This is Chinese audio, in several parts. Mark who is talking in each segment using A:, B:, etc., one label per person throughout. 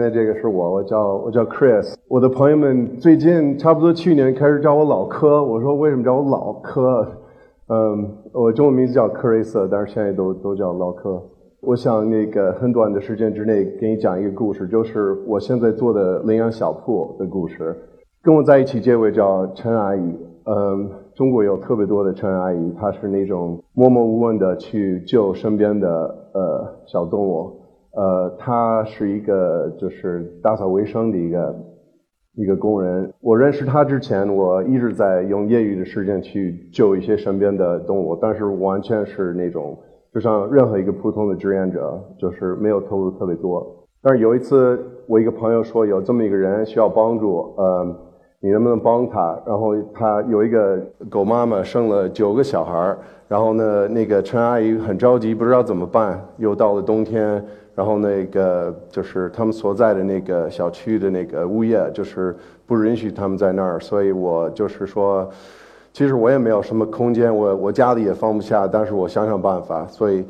A: 前面这个是我，我叫我叫 Chris。我的朋友们最近差不多去年开始叫我老柯，我说为什么叫我老柯？嗯，我中文名字叫克瑞瑟，但是现在都都叫老柯。我想那个很短的时间之内给你讲一个故事，就是我现在做的领养小铺的故事。跟我在一起这位叫陈阿姨，嗯，中国有特别多的陈阿姨，她是那种默默无闻的去救身边的呃小动物。呃，他是一个就是打扫卫生的一个一个工人。我认识他之前，我一直在用业余的时间去救一些身边的动物，但是完全是那种就像任何一个普通的志愿者，就是没有投入特别多。但是有一次，我一个朋友说有这么一个人需要帮助，呃。你能不能帮他？然后他有一个狗妈妈生了九个小孩儿，然后呢，那个陈阿姨很着急，不知道怎么办。又到了冬天，然后那个就是他们所在的那个小区的那个物业就是不允许他们在那儿，所以我就是说，其实我也没有什么空间，我我家里也放不下，但是我想想办法。所以，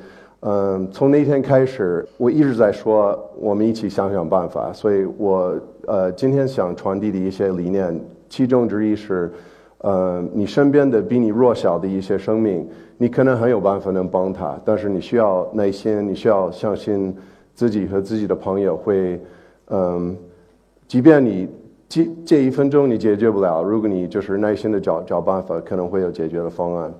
A: 嗯，从那天开始，我一直在说我们一起想想办法。所以我。呃，今天想传递的一些理念，其中之一是，呃，你身边的比你弱小的一些生命，你可能很有办法能帮他，但是你需要耐心，你需要相信自己和自己的朋友会，嗯，即便你这这一分钟你解决不了，如果你就是耐心的找找办法，可能会有解决的方案。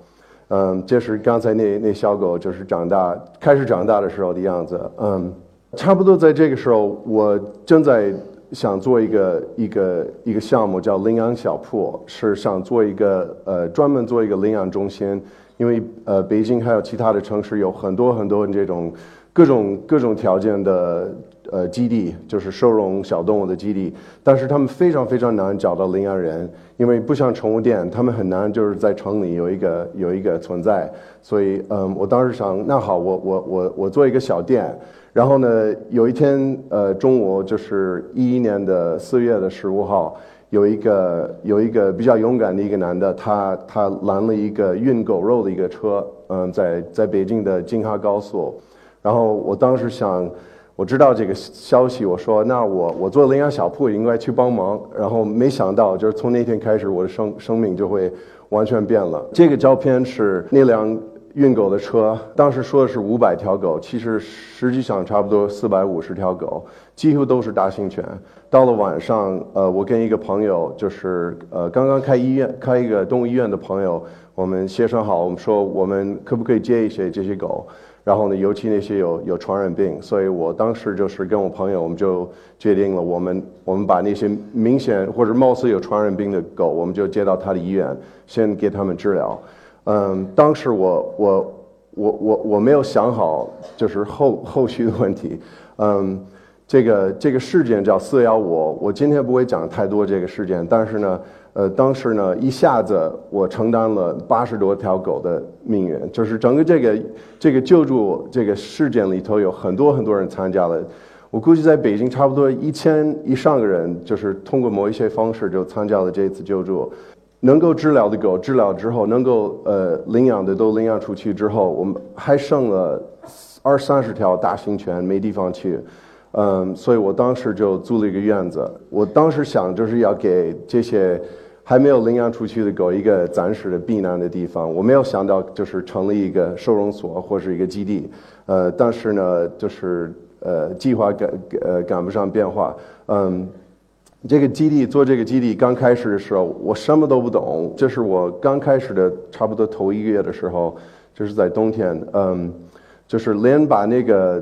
A: 嗯，这是刚才那那小狗就是长大开始长大的时候的样子。嗯，差不多在这个时候，我正在。想做一个一个一个项目叫领养小铺，是想做一个呃专门做一个领养中心，因为呃北京还有其他的城市有很多很多这种各种各种条件的呃基地，就是收容小动物的基地，但是他们非常非常难找到领养人，因为不像宠物店，他们很难就是在城里有一个有一个存在，所以嗯，我当时想，那好，我我我我做一个小店。然后呢，有一天，呃，中午就是一一年的四月的十五号，有一个有一个比较勇敢的一个男的，他他拦了一个运狗肉的一个车，嗯，在在北京的京哈高速。然后我当时想，我知道这个消息，我说那我我做领养小铺应该去帮忙。然后没想到，就是从那天开始，我的生生命就会完全变了。这个照片是那辆。运狗的车，当时说的是五百条狗，其实实际上差不多四百五十条狗，几乎都是大型犬。到了晚上，呃，我跟一个朋友，就是呃刚刚开医院、开一个动物医院的朋友，我们协商好，我们说我们可不可以接一些这些狗？然后呢，尤其那些有有传染病，所以我当时就是跟我朋友，我们就决定了，我们我们把那些明显或者貌似有传染病的狗，我们就接到他的医院，先给他们治疗。嗯，当时我我我我我没有想好，就是后后续的问题。嗯，这个这个事件叫四幺五，我今天不会讲太多这个事件，但是呢，呃，当时呢一下子我承担了八十多条狗的命运，就是整个这个这个救助这个事件里头有很多很多人参加了，我估计在北京差不多一千以上个人，就是通过某一些方式就参加了这次救助。能够治疗的狗治疗之后，能够呃领养的都领养出去之后，我们还剩了二三十条大型犬没地方去，嗯，所以我当时就租了一个院子。我当时想就是要给这些还没有领养出去的狗一个暂时的避难的地方。我没有想到就是成立一个收容所或是一个基地，呃，但是呢，就是呃计划赶呃赶不上变化，嗯。这个基地做这个基地刚开始的时候，我什么都不懂。这是我刚开始的差不多头一个月的时候，就是在冬天，嗯，就是连把那个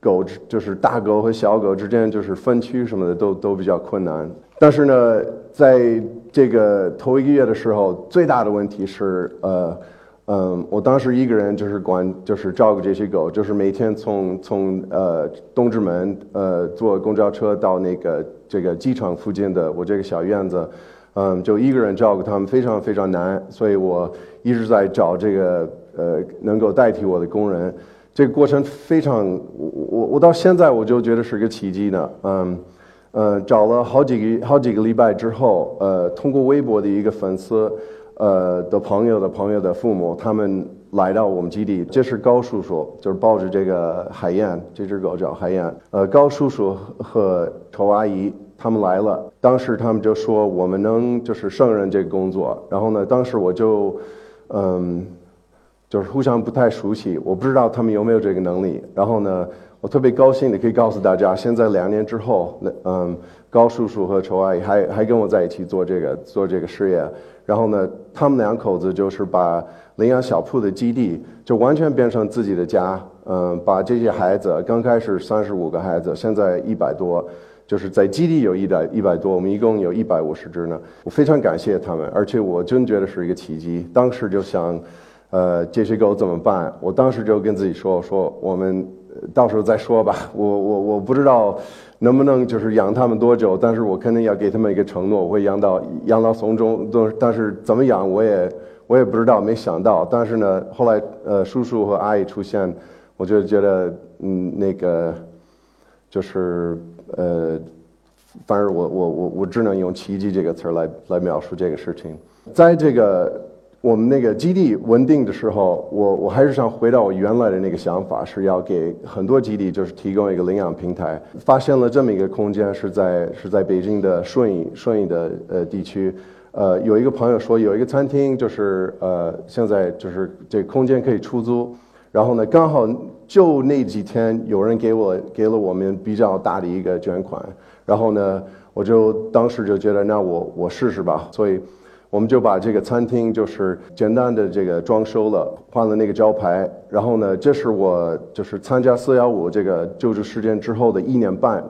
A: 狗，就是大狗和小狗之间就是分区什么的都都比较困难。但是呢，在这个头一个月的时候，最大的问题是，呃，嗯，我当时一个人就是管，就是照顾这些狗，就是每天从从呃东直门呃坐公交车到那个。这个机场附近的我这个小院子，嗯，就一个人照顾他们非常非常难，所以我一直在找这个呃能够代替我的工人。这个过程非常，我我我到现在我就觉得是个奇迹呢，嗯嗯，找了好几个好几个礼拜之后，呃，通过微博的一个粉丝，呃的朋友的朋友的父母，他们来到我们基地。这是高叔叔，就是抱着这个海燕，这只狗叫海燕。呃，高叔叔和丑阿姨他们来了，当时他们就说我们能就是胜任这个工作。然后呢，当时我就，嗯，就是互相不太熟悉，我不知道他们有没有这个能力。然后呢，我特别高兴的可以告诉大家，现在两年之后，那嗯，高叔叔和仇阿姨还还跟我在一起做这个做这个事业。然后呢，他们两口子就是把领养小铺的基地就完全变成自己的家。嗯，把这些孩子，刚开始三十五个孩子，现在一百多，就是在基地有一百一百多，我们一共有一百五十只呢。我非常感谢他们，而且我真觉得是一个奇迹。当时就想，呃，这些狗怎么办？我当时就跟自己说，说我们到时候再说吧。我我我不知道。能不能就是养它们多久？但是我肯定要给他们一个承诺，我会养到养到送终。都但是怎么养，我也我也不知道，没想到。但是呢，后来呃，叔叔和阿姨出现，我就觉得嗯，那个就是呃，反正我我我我只能用奇迹这个词来来描述这个事情，在这个。我们那个基地稳定的时候，我我还是想回到我原来的那个想法，是要给很多基地就是提供一个领养平台。发现了这么一个空间，是在是在北京的顺义顺义的呃地区，呃有一个朋友说有一个餐厅，就是呃现在就是这空间可以出租，然后呢刚好就那几天有人给我给了我们比较大的一个捐款，然后呢我就当时就觉得那我我试试吧，所以。我们就把这个餐厅就是简单的这个装修了，换了那个招牌。然后呢，这是我就是参加四幺五这个救助事件之后的一年半，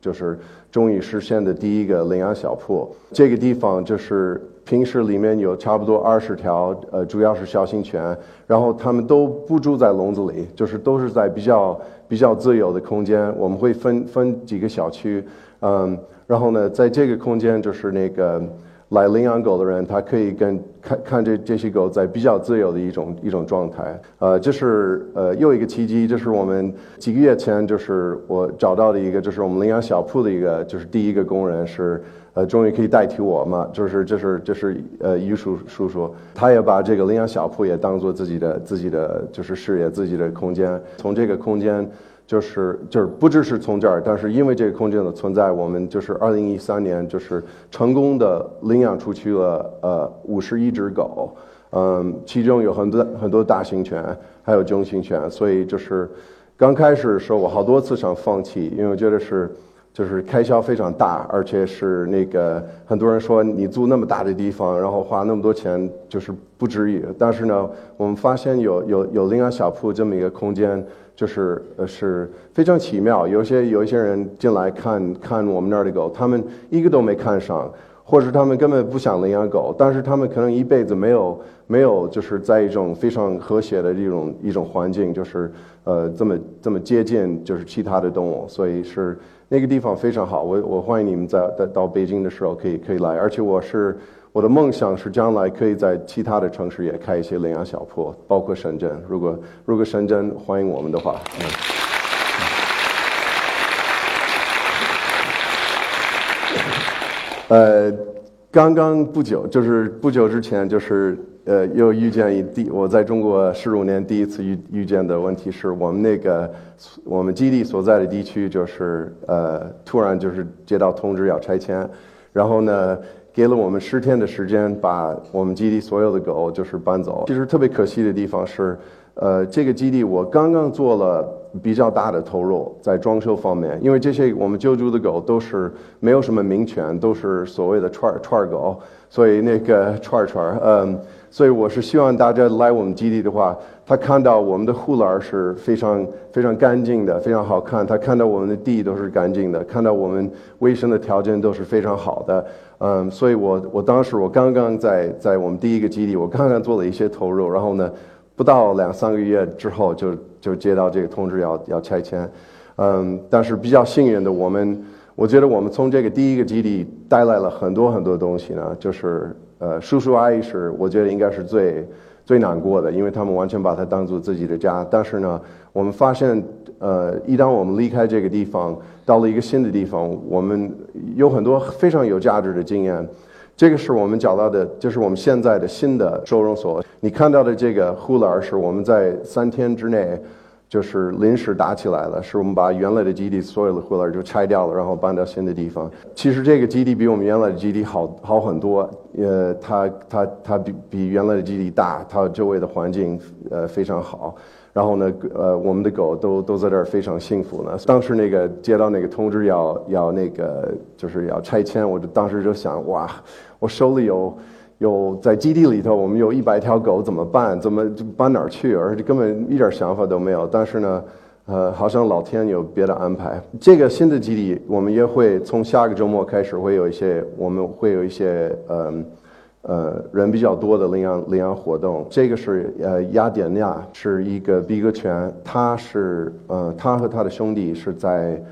A: 就是终于实现的第一个领养小铺。这个地方就是平时里面有差不多二十条，呃，主要是小型犬，然后他们都不住在笼子里，就是都是在比较比较自由的空间。我们会分分几个小区，嗯，然后呢，在这个空间就是那个。来领养狗的人，他可以跟看看这这些狗在比较自由的一种一种状态。呃，这是呃又一个契机，这是我们几个月前就是我找到的一个，就是我们领养小铺的一个，就是第一个工人是呃终于可以代替我嘛，就是这是这是呃于叔叔叔，他也把这个领养小铺也当做自己的自己的就是事业自己的空间，从这个空间。就是就是不只是从这儿，但是因为这个空间的存在，我们就是二零一三年就是成功的领养出去了呃五十一只狗，嗯，其中有很多很多大型犬，还有中型犬，所以就是刚开始的时候我好多次想放弃，因为我觉得是就是开销非常大，而且是那个很多人说你租那么大的地方，然后花那么多钱就是不值于，但是呢，我们发现有有有领养小铺这么一个空间。就是呃是非常奇妙，有些有一些人进来看看我们那儿的狗，他们一个都没看上，或者他们根本不想领养狗，但是他们可能一辈子没有没有就是在一种非常和谐的这种一种环境，就是呃这么这么接近就是其他的动物，所以是那个地方非常好，我我欢迎你们在在到北京的时候可以可以来，而且我是。我的梦想是将来可以在其他的城市也开一些领养小铺，包括深圳。如果如果深圳欢迎我们的话，呃，刚刚不久，就是不久之前，就是呃，又遇见一第我在中国十五年第一次遇遇见的问题是我们那个我们基地所在的地区，就是呃，突然就是接到通知要拆迁，然后呢。给了我们十天的时间，把我们基地所有的狗就是搬走。其实特别可惜的地方是，呃，这个基地我刚刚做了比较大的投入在装修方面，因为这些我们救助的狗都是没有什么名犬，都是所谓的串串狗，所以那个串串，嗯，所以我是希望大家来我们基地的话。他看到我们的护栏是非常非常干净的，非常好看。他看到我们的地都是干净的，看到我们卫生的条件都是非常好的。嗯，所以我我当时我刚刚在在我们第一个基地，我刚刚做了一些投入，然后呢，不到两三个月之后就就接到这个通知要要拆迁。嗯，但是比较幸运的，我们我觉得我们从这个第一个基地带来了很多很多东西呢，就是呃叔叔阿姨是我觉得应该是最。最难过的，因为他们完全把它当做自己的家。但是呢，我们发现，呃，一旦我们离开这个地方，到了一个新的地方，我们有很多非常有价值的经验。这个是我们找到的，就是我们现在的新的收容所。你看到的这个护栏是我们在三天之内。就是临时搭起来了，是我们把原来的基地所有的护栏就拆掉了，然后搬到新的地方。其实这个基地比我们原来的基地好好很多，呃，它它它比比原来的基地大，它周围的环境呃非常好。然后呢，呃，我们的狗都都在这儿非常幸福呢。当时那个接到那个通知要要那个就是要拆迁，我就当时就想，哇，我手里有。有在基地里头，我们有一百条狗怎么办？怎么搬哪儿去？而且根本一点想法都没有。但是呢，呃，好像老天有别的安排。这个新的基地，我们也会从下个周末开始会有一些，我们会有一些呃呃人比较多的领养领养活动。这个是呃雅典娜是一个比格犬，他是呃他和他的兄弟是在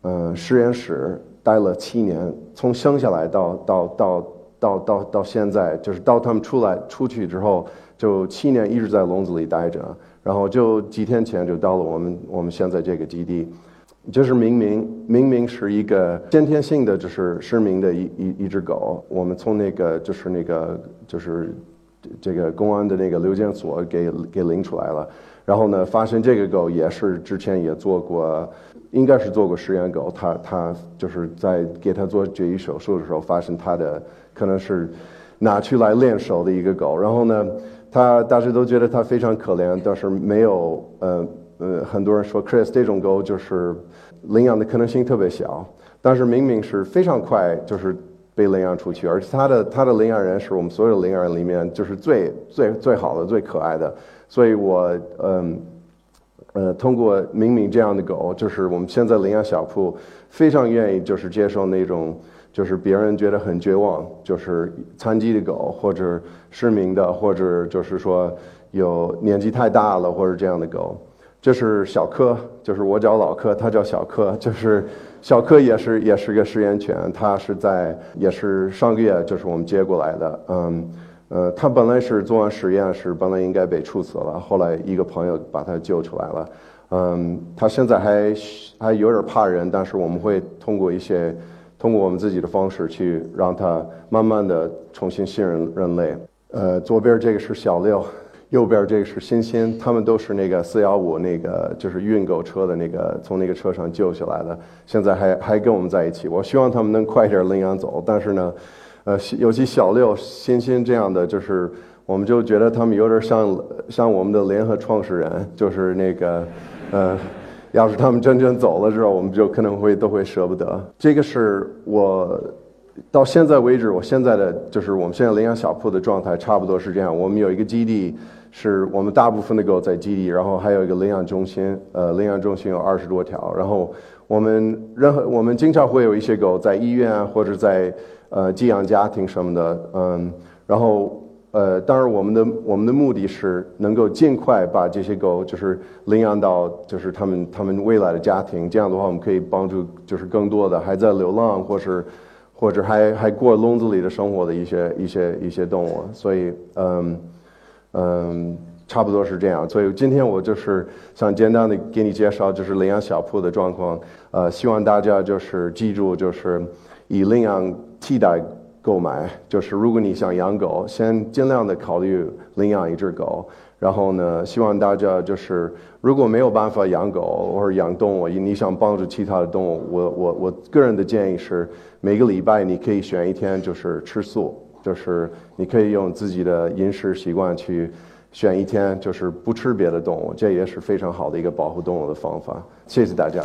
A: 呃实验室待了七年，从生下来到到到。到到到现在，就是到他们出来出去之后，就七年一直在笼子里待着，然后就几天前就到了我们我们现在这个基地，就是明明明明是一个先天性的就是失明的一一一只狗，我们从那个就是那个就是这个公安的那个留检所给给领出来了，然后呢，发现这个狗也是之前也做过。应该是做过实验狗，他他就是在给他做绝育手术的时候，发现他的可能是拿去来练手的一个狗。然后呢，他大家都觉得他非常可怜，但是没有呃呃，很多人说 Chris 这种狗就是领养的可能性特别小，但是明明是非常快就是被领养出去，而且他的他的领养人是我们所有领养人里面就是最最最好的、最可爱的，所以我嗯。呃，通过明明这样的狗，就是我们现在领养小铺，非常愿意就是接受那种，就是别人觉得很绝望，就是残疾的狗或者失明的，或者就是说有年纪太大了或者这样的狗。这是小柯，就是我叫老柯，他叫小柯，就是小柯也是也是个实验犬，他是在也是上个月就是我们接过来的，嗯。呃，他本来是做完实验是本来应该被处死了，后来一个朋友把他救出来了。嗯，他现在还还有点怕人，但是我们会通过一些通过我们自己的方式去让它慢慢的重新信任人类。呃，左边这个是小六，右边这个是欣欣，他们都是那个四幺五那个就是运狗车的那个从那个车上救下来的，现在还还跟我们在一起。我希望他们能快点领养走，但是呢。呃，尤其小六、欣欣这样的，就是我们就觉得他们有点像像我们的联合创始人，就是那个，呃，要是他们真正走了之后，我们就可能会都会舍不得。这个是我到现在为止，我现在的就是我们现在领养小铺的状态差不多是这样。我们有一个基地，是我们大部分的狗在基地，然后还有一个领养中心，呃，领养中心有二十多条，然后我们任何我们经常会有一些狗在医院啊，或者在。呃，寄养家庭什么的，嗯，然后呃，当然我们的我们的目的是能够尽快把这些狗就是领养到就是他们他们未来的家庭，这样的话我们可以帮助就是更多的还在流浪或是或者还还过笼子里的生活的一些一些一些动物，所以嗯嗯，差不多是这样。所以今天我就是想简单的给你介绍就是领养小铺的状况，呃，希望大家就是记住就是以领养。替代购买就是，如果你想养狗，先尽量的考虑领养一只狗。然后呢，希望大家就是，如果没有办法养狗或者养动物，你想帮助其他的动物，我我我个人的建议是，每个礼拜你可以选一天就是吃素，就是你可以用自己的饮食习惯去选一天，就是不吃别的动物，这也是非常好的一个保护动物的方法。谢谢大家。